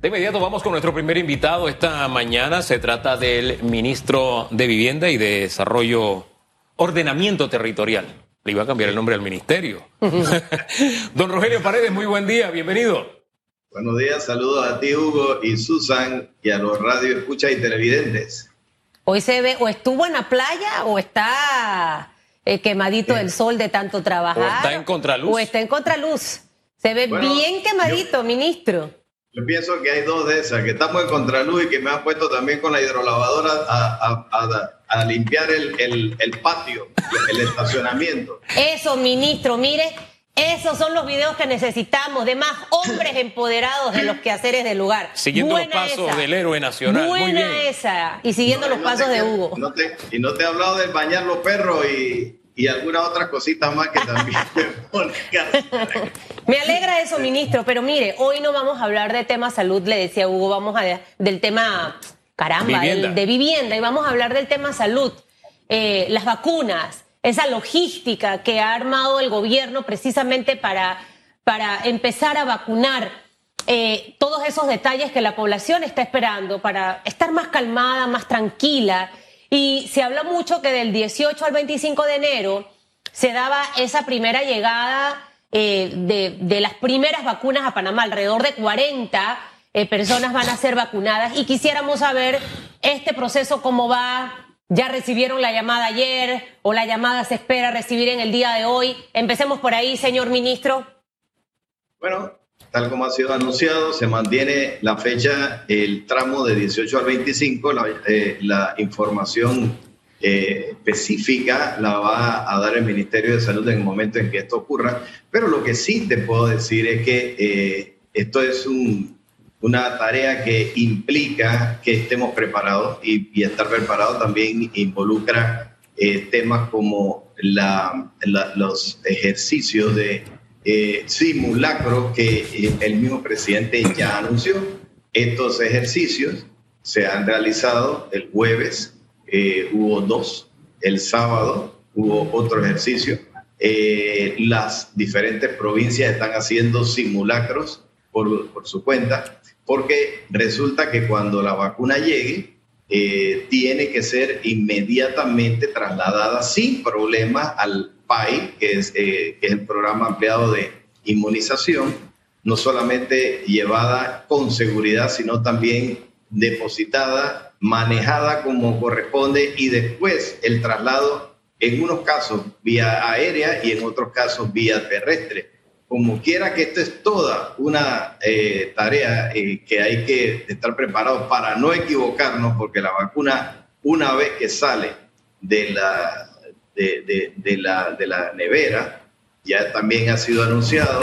De inmediato vamos con nuestro primer invitado esta mañana. Se trata del ministro de Vivienda y de Desarrollo, Ordenamiento Territorial. Le iba a cambiar el nombre al ministerio. Don Rogelio Paredes, muy buen día, bienvenido. Buenos días, saludos a ti Hugo y Susan y a los radio escucha y televidentes. Hoy se ve, o estuvo en la playa o está eh, quemadito del sol de tanto trabajar. O está en contraluz. O está en contraluz. Se ve bien quemadito, ministro. Yo pienso que hay dos de esas, que estamos en contraluz y que me han puesto también con la hidrolavadora a, limpiar el, el patio, el estacionamiento. Eso, ministro, mire, esos son los videos que necesitamos de más hombres empoderados de los quehaceres del lugar. Siguiendo los pasos del héroe nacional. Buena Muy bien. esa. Y siguiendo los pasos de Hugo. y no te he hablado de bañar los perros y, y algunas otras cositas más que también me Me alegra eso, ministro, pero mire, hoy no vamos a hablar de tema salud, le decía Hugo, vamos a del tema, caramba, de vivienda, y vamos a hablar del tema salud, eh, las vacunas esa logística que ha armado el gobierno precisamente para, para empezar a vacunar eh, todos esos detalles que la población está esperando para estar más calmada, más tranquila. Y se habla mucho que del 18 al 25 de enero se daba esa primera llegada eh, de, las primeras vacunas a Panamá. Alrededor de 40 eh, personas van a ser vacunadas y quisiéramos saber este proceso cómo va, ya recibieron la llamada ayer o la llamada se espera recibir en el día de hoy. Empecemos por ahí, señor ministro. Bueno, tal como ha sido anunciado, se mantiene la fecha, el tramo de 18 al 25. La, eh, información eh, específica la va a dar el Ministerio de Salud en el momento en que esto ocurra. Pero lo que sí te puedo decir es que eh, esto es un, una tarea que implica que estemos preparados y, estar preparados también involucra eh, temas como la, los ejercicios de eh, simulacros que eh, el mismo presidente ya anunció. Estos ejercicios se han realizado el jueves, hubo dos, el sábado hubo otro ejercicio. las diferentes provincias están haciendo simulacros por, su cuenta porque resulta que cuando la vacuna llegue, eh, tiene que ser inmediatamente trasladada sin problema al PAI, que es, eh, que el programa ampliado de inmunización, no solamente llevada con seguridad, sino también depositada, manejada como corresponde y después el traslado, en unos casos vía aérea y en otros casos vía terrestre. Como quiera que esto es toda una eh, tarea eh, que hay que estar preparados para no equivocarnos, porque la vacuna, una vez que sale de la, de, la, de la nevera, ya también ha sido anunciado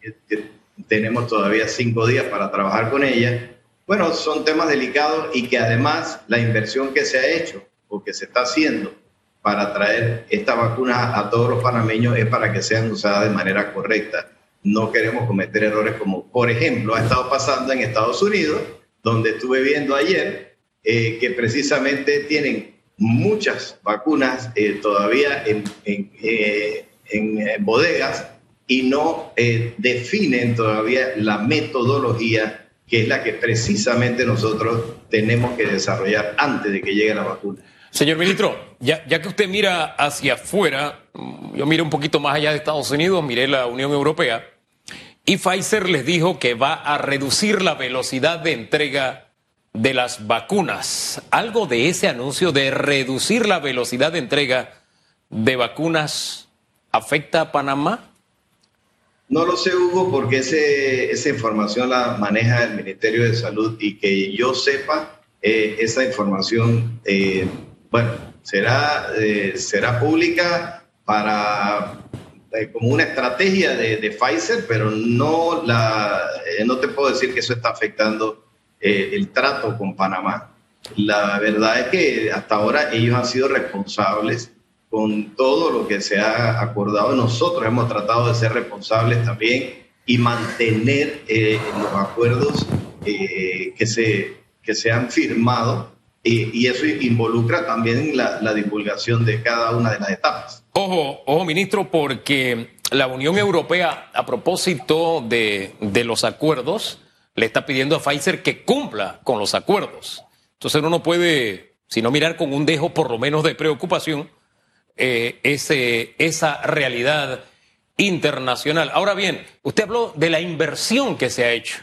que, tenemos todavía cinco días para trabajar con ella. Bueno, son temas delicados y que además la inversión que se ha hecho o que se está haciendo para traer esta vacuna a todos los panameños es para que sean usadas de manera correcta. No queremos cometer errores como, por ejemplo, ha estado pasando en Estados Unidos, donde estuve viendo ayer eh, que precisamente tienen muchas vacunas eh, todavía en, eh, en, bodegas y no definen todavía la metodología que es la que precisamente nosotros tenemos que desarrollar antes de que llegue la vacuna. Señor ministro, ya, que usted mira hacia afuera, yo miro un poquito más allá de Estados Unidos, miré la Unión Europea, y Pfizer les dijo que va a reducir la velocidad de entrega de las vacunas. ¿Algo de ese anuncio de reducir la velocidad de entrega de vacunas afecta a Panamá? No lo sé, Hugo, porque ese, esa información la maneja el Ministerio de Salud y que yo sepa, eh, esa información eh, bueno, será, eh, será pública para eh, como una estrategia de, Pfizer, pero no, la, eh, no te puedo decir que eso está afectando el trato con Panamá. La verdad es que hasta ahora ellos han sido responsables con todo lo que se ha acordado. Nosotros hemos tratado de ser responsables también y mantener los acuerdos que, se, que se han firmado y, eso involucra también la, divulgación de cada una de las etapas. Ojo, ojo, ministro, porque la Unión Europea, a propósito de, los acuerdos, le está pidiendo a Pfizer que cumpla con los acuerdos. Entonces uno no puede, sino mirar con un dejo por lo menos de preocupación eh, ese, esa realidad internacional. Ahora bien, usted habló de la inversión que se ha hecho.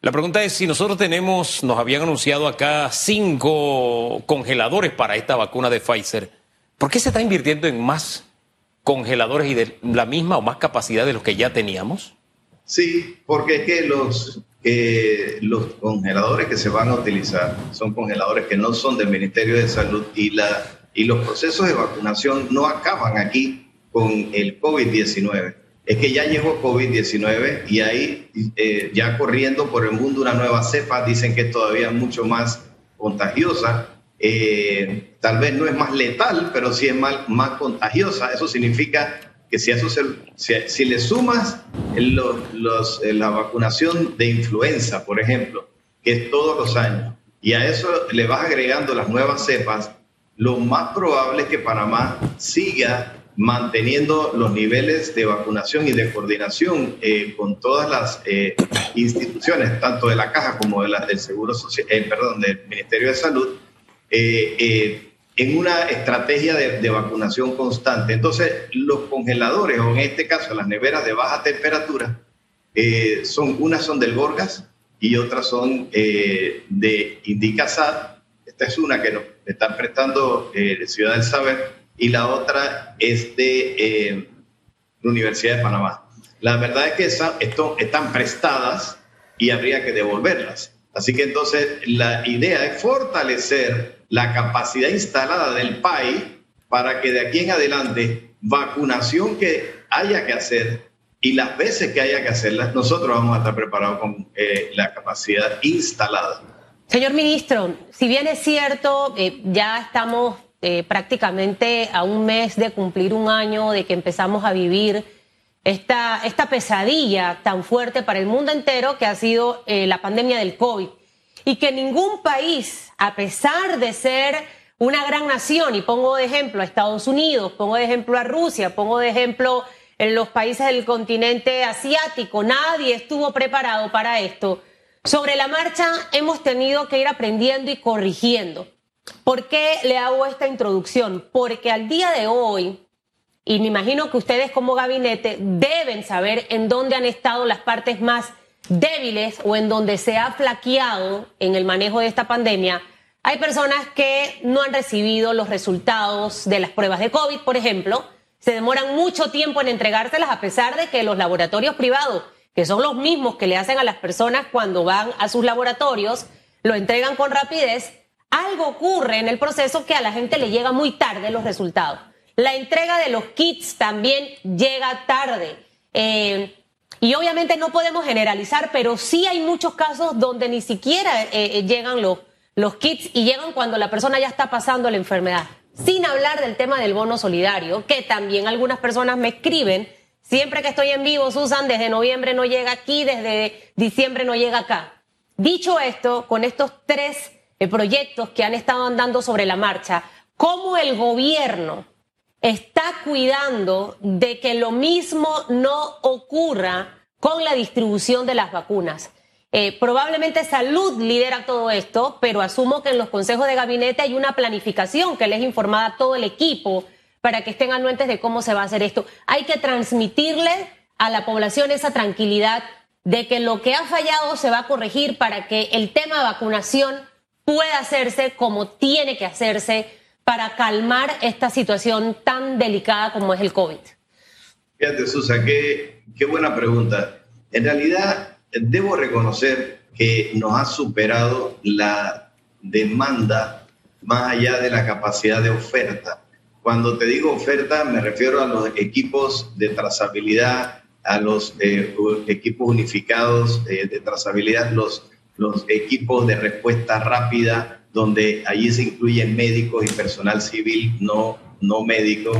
La pregunta es si nosotros tenemos, nos habían anunciado acá cinco congeladores para esta vacuna de Pfizer. ¿Por qué se está invirtiendo en más congeladores y de la misma o más capacidad de los que ya teníamos? Sí, porque es que los, eh, los congeladores que se van a utilizar son congeladores que no son del Ministerio de Salud y, la, y los procesos de vacunación no acaban aquí con el COVID-19 es que ya llegó COVID-19 y ahí eh, ya corriendo por el mundo una nueva cepa, dicen que es todavía mucho más contagiosa. Eh, tal vez no es más letal, pero sí es más, más contagiosa. Eso significa que si, eso si, le sumas los, eh, la vacunación de influenza, por ejemplo, que es todos los años, y a eso le vas agregando las nuevas cepas, lo más probable es que Panamá siga manteniendo los niveles de vacunación y de coordinación eh, con todas las eh, instituciones, tanto de la Caja como de la, del Seguro Social, eh, perdón, del Ministerio de Salud, en una estrategia de, vacunación constante. Entonces, los congeladores, o en este caso las neveras de baja temperatura, son unas son del Gorgas y otras son de Indicasat. Esta es una que nos están prestando Ciudad del Saber y la otra es de eh, la Universidad de Panamá. La verdad es que esto, están prestadas y habría que devolverlas. Así que entonces la idea es fortalecer la capacidad instalada del país para que de aquí en adelante vacunación que haya que hacer y las veces que haya que hacerlas, nosotros vamos a estar preparados con eh, la capacidad instalada. Señor ministro, si bien es cierto, eh, ya estamos eh, prácticamente a un mes de cumplir un año de que empezamos a vivir esta, esta pesadilla tan fuerte para el mundo entero que ha sido eh, la pandemia del COVID. Y que ningún país, a pesar de ser una gran nación, y pongo de ejemplo a Estados Unidos, pongo de ejemplo a Rusia, pongo de ejemplo en los países del continente asiático, nadie estuvo preparado para esto. Sobre la marcha hemos tenido que ir aprendiendo y corrigiendo. ¿Por qué le hago esta introducción? Porque al día de hoy, y me imagino que ustedes como gabinete deben saber en dónde han estado las partes más débiles o en donde se ha flaqueado en el manejo de esta pandemia, hay personas que no han recibido los resultados de las pruebas de COVID, por ejemplo, se demoran mucho tiempo en entregárselas a pesar de que los laboratorios privados, que son los mismos que le hacen a las personas cuando van a sus laboratorios, lo entregan con rapidez, algo ocurre en el proceso que a la gente le llega muy tarde los resultados. La entrega de los kits también llega tarde. Eh, y obviamente no podemos generalizar, pero sí hay muchos casos donde ni siquiera eh, eh, llegan los, los kits y llegan cuando la persona ya está pasando la enfermedad. Sin hablar del tema del bono solidario, que también algunas personas me escriben, siempre que estoy en vivo, Susan, desde noviembre no llega aquí, desde diciembre no llega acá. Dicho esto, con estos tres proyectos que han estado andando sobre la marcha, cómo el gobierno está cuidando de que lo mismo no ocurra con la distribución de las vacunas. Eh, probablemente salud lidera todo esto, pero asumo que en los consejos de gabinete hay una planificación que les informada a todo el equipo para que estén anuentes de cómo se va a hacer esto. Hay que transmitirle a la población esa tranquilidad de que lo que ha fallado se va a corregir para que el tema de vacunación puede hacerse como tiene que hacerse para calmar esta situación tan delicada como es el COVID? Fíjate, Susa, qué, qué buena pregunta. En realidad, debo reconocer que nos ha superado la demanda más allá de la capacidad de oferta. Cuando te digo oferta, me refiero a los equipos de trazabilidad, a los eh, equipos unificados eh, de trazabilidad, los los equipos de respuesta rápida, donde allí se incluyen médicos y personal civil no, no médico.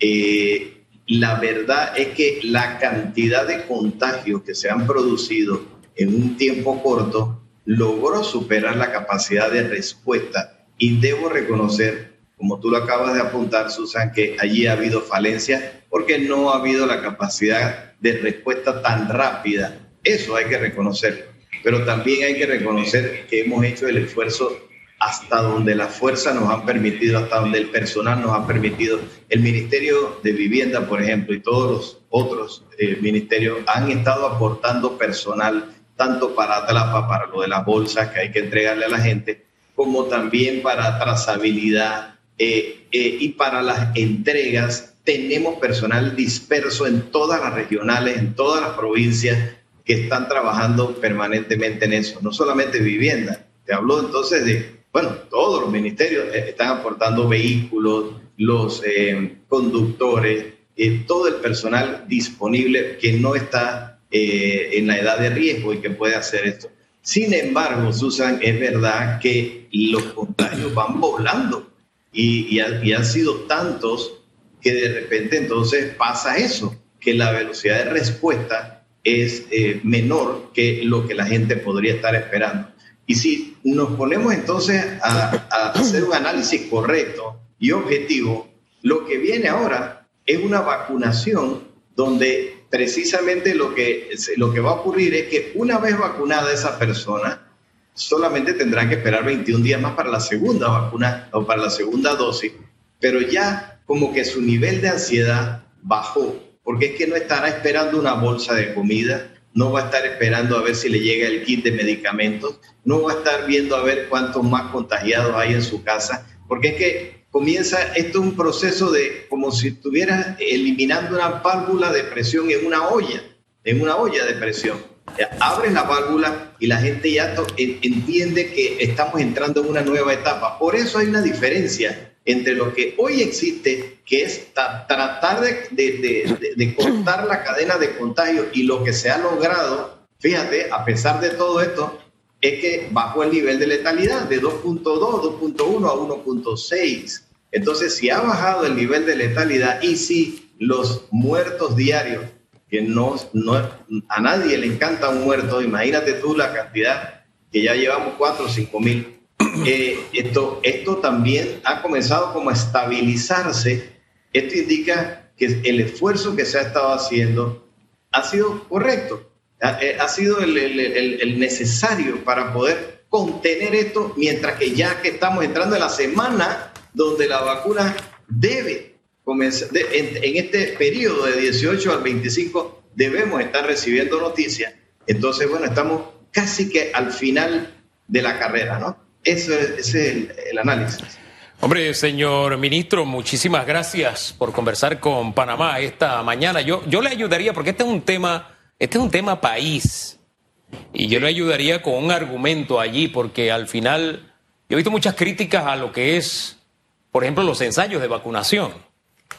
Eh, la verdad es que la cantidad de contagios que se han producido en un tiempo corto logró superar la capacidad de respuesta. Y debo reconocer, como tú lo acabas de apuntar, Susan, que allí ha habido falencias porque no ha habido la capacidad de respuesta tan rápida. Eso hay que reconocer. pero también hay que reconocer que hemos hecho el esfuerzo hasta donde la fuerza nos ha permitido, hasta donde el personal nos ha permitido. El Ministerio de Vivienda, por ejemplo, y todos los otros eh, ministerios han estado aportando personal, tanto para Atlapa, para lo de las bolsas que hay que entregarle a la gente, como también para trazabilidad eh, eh, y para las entregas. Tenemos personal disperso en todas las regionales, en todas las provincias que están trabajando permanentemente en eso, no solamente vivienda. Te hablo entonces de bueno, todos los ministerios eh, están aportando vehículos, los eh, conductores, eh, todo el personal disponible que no está en la edad de riesgo y que puede hacer esto. Sin embargo, Susan, es verdad que los contagios van volando y, han sido tantos que de repente entonces pasa eso, que la velocidad de respuesta es menor que lo que la gente podría estar esperando. Y si nos ponemos entonces a, hacer un análisis correcto y objetivo, lo que viene ahora es una vacunación donde precisamente lo que, lo que va a ocurrir es que una vez vacunada esa persona, solamente tendrá que esperar 21 días más para la segunda vacuna o para la segunda dosis, pero ya como que su nivel de ansiedad bajó, porque es que no estará esperando una bolsa de comida, no va a estar esperando a ver si le llega el kit de medicamentos, no va a estar viendo a ver cuántos más contagiados hay en su casa, porque es que comienza, esto es un proceso de como si estuvieras eliminando una válvula de presión en una olla, en una olla de presión. Abres la válvula y la gente ya entiende que estamos entrando en una nueva etapa. Por eso hay una diferencia entre lo que hoy existe, que es tratar de, cortar la cadena de contagio y lo que se ha logrado, fíjate, a pesar de todo esto, es que bajó el nivel de letalidad de 2.2, 2.1 a 1.6. Entonces, si ha bajado el nivel de letalidad y si los muertos diarios, que no, no a nadie le encanta un muerto, imagínate tú la cantidad que ya llevamos 4 o 5 mil eh, esto, esto también ha comenzado como a estabilizarse. Esto indica que el esfuerzo que se ha estado haciendo ha sido correcto, ha, eh, sido el, el, necesario para poder contener esto, mientras que ya que estamos entrando en la semana donde la vacuna debe comenzar, en, en este periodo de 18 al 25 debemos estar recibiendo noticias. Entonces, bueno, estamos casi que al final de la carrera, ¿no? Eso es, el, análisis. Hombre, señor ministro, muchísimas gracias por conversar con Panamá esta mañana. Yo, yo le ayudaría, porque este es un tema, este es un tema país. Y yo le ayudaría con un argumento allí, porque al final yo he visto muchas críticas a lo que es, por ejemplo, los ensayos de vacunación.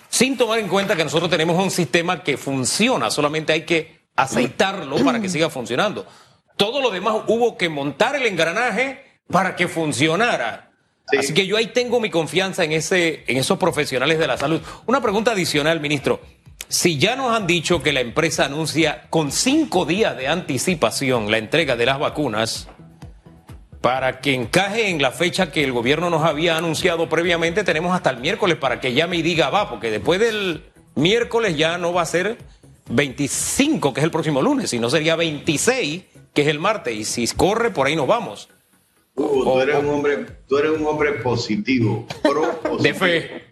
Sin tomar en cuenta que nosotros tenemos un sistema que funciona, solamente hay que aceitarlo para que siga funcionando. Todo lo demás hubo que montar el engranaje para que funcionara. Así que yo ahí tengo mi confianza en, ese, en esos profesionales de la salud. Una pregunta adicional, ministro. Si ya nos han dicho que la empresa anuncia con cinco días de anticipación la entrega de las vacunas, para que encaje en la fecha que el gobierno nos había anunciado previamente, tenemos hasta el miércoles para que llame y diga va, porque después del miércoles ya no va a ser 25, que es el próximo lunes, sino sería 26, que es el martes, y si corre, por ahí nos vamos tú eres un hombre, tú eres un hombre positivo, pro positivo. De fe.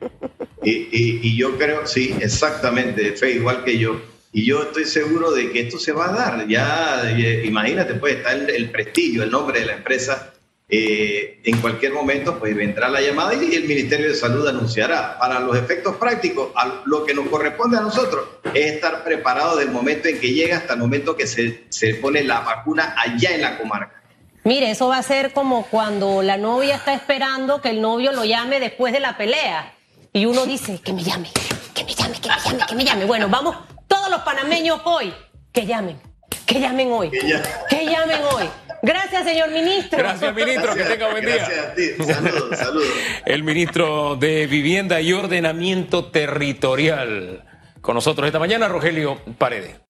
Y, yo creo, sí, exactamente, de fe, igual que yo. Y yo estoy seguro de que esto se va a dar. Ya, imagínate, pues está el, prestigio, el nombre de la empresa. Eh, en cualquier momento, pues vendrá la llamada y el Ministerio de Salud anunciará. Para los efectos prácticos, lo que nos corresponde a nosotros es estar preparados del momento en que llega hasta el momento que se, se pone la vacuna allá en la comarca. Mire, eso va a ser como cuando la novia está esperando que el novio lo llame después de la pelea. Y uno dice, que me llame, que me llame, que me llame, que me llame. Bueno, vamos, todos los panameños hoy, que llamen, que llamen hoy, que, llamen hoy. Gracias, señor ministro. Gracias, ministro. que tenga buen día. Gracias a ti. Saludos, saludos. El ministro de Vivienda y Ordenamiento Territorial. Con nosotros esta mañana, Rogelio Paredes.